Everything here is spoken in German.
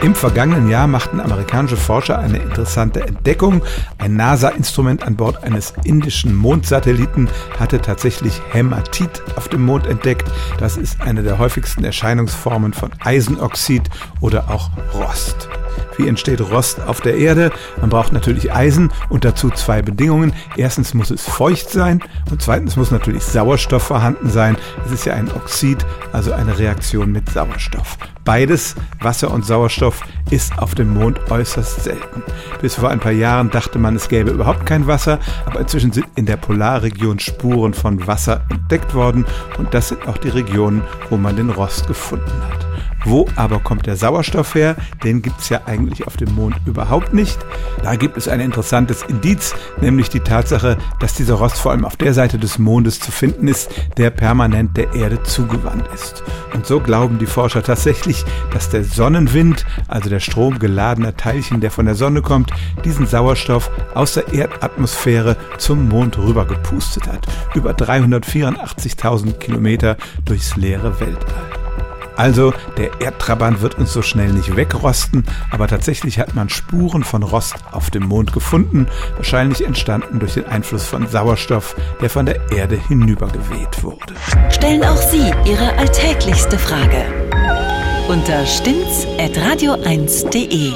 Im vergangenen Jahr machten amerikanische Forscher eine interessante Entdeckung. Ein NASA-Instrument an Bord eines indischen Mondsatelliten hatte tatsächlich Hämatit auf dem Mond entdeckt. Das ist eine der häufigsten Erscheinungsformen von Eisenoxid oder auch Rost. Wie entsteht Rost auf der Erde? Man braucht natürlich Eisen und dazu zwei Bedingungen. Erstens muss es feucht sein und zweitens muss natürlich Sauerstoff vorhanden sein. Es ist ja ein Oxid, also eine Reaktion mit Sauerstoff. Beides, Wasser und Sauerstoff, ist auf dem Mond äußerst selten. Bis vor ein paar Jahren dachte man, es gäbe überhaupt kein Wasser, aber inzwischen sind in der Polarregion Spuren von Wasser entdeckt worden und das sind auch die Regionen, wo man den Rost gefunden hat. Wo aber kommt der Sauerstoff her? Den gibt es ja eigentlich auf dem Mond überhaupt nicht. Da gibt es ein interessantes Indiz, nämlich die Tatsache, dass dieser Rost vor allem auf der Seite des Mondes zu finden ist, der permanent der Erde zugewandt ist. Und so glauben die Forscher tatsächlich, dass der Sonnenwind, also der Strom geladener Teilchen, der von der Sonne kommt, diesen Sauerstoff aus der Erdatmosphäre zum Mond rübergepustet hat. Über 384.000 Kilometer durchs leere Weltall. Also der Erdtrabant wird uns so schnell nicht wegrosten, aber tatsächlich hat man Spuren von Rost auf dem Mond gefunden, wahrscheinlich entstanden durch den Einfluss von Sauerstoff, der von der Erde hinübergeweht wurde. Stellen auch Sie Ihre alltäglichste Frage unter stimmtz.radio1.de.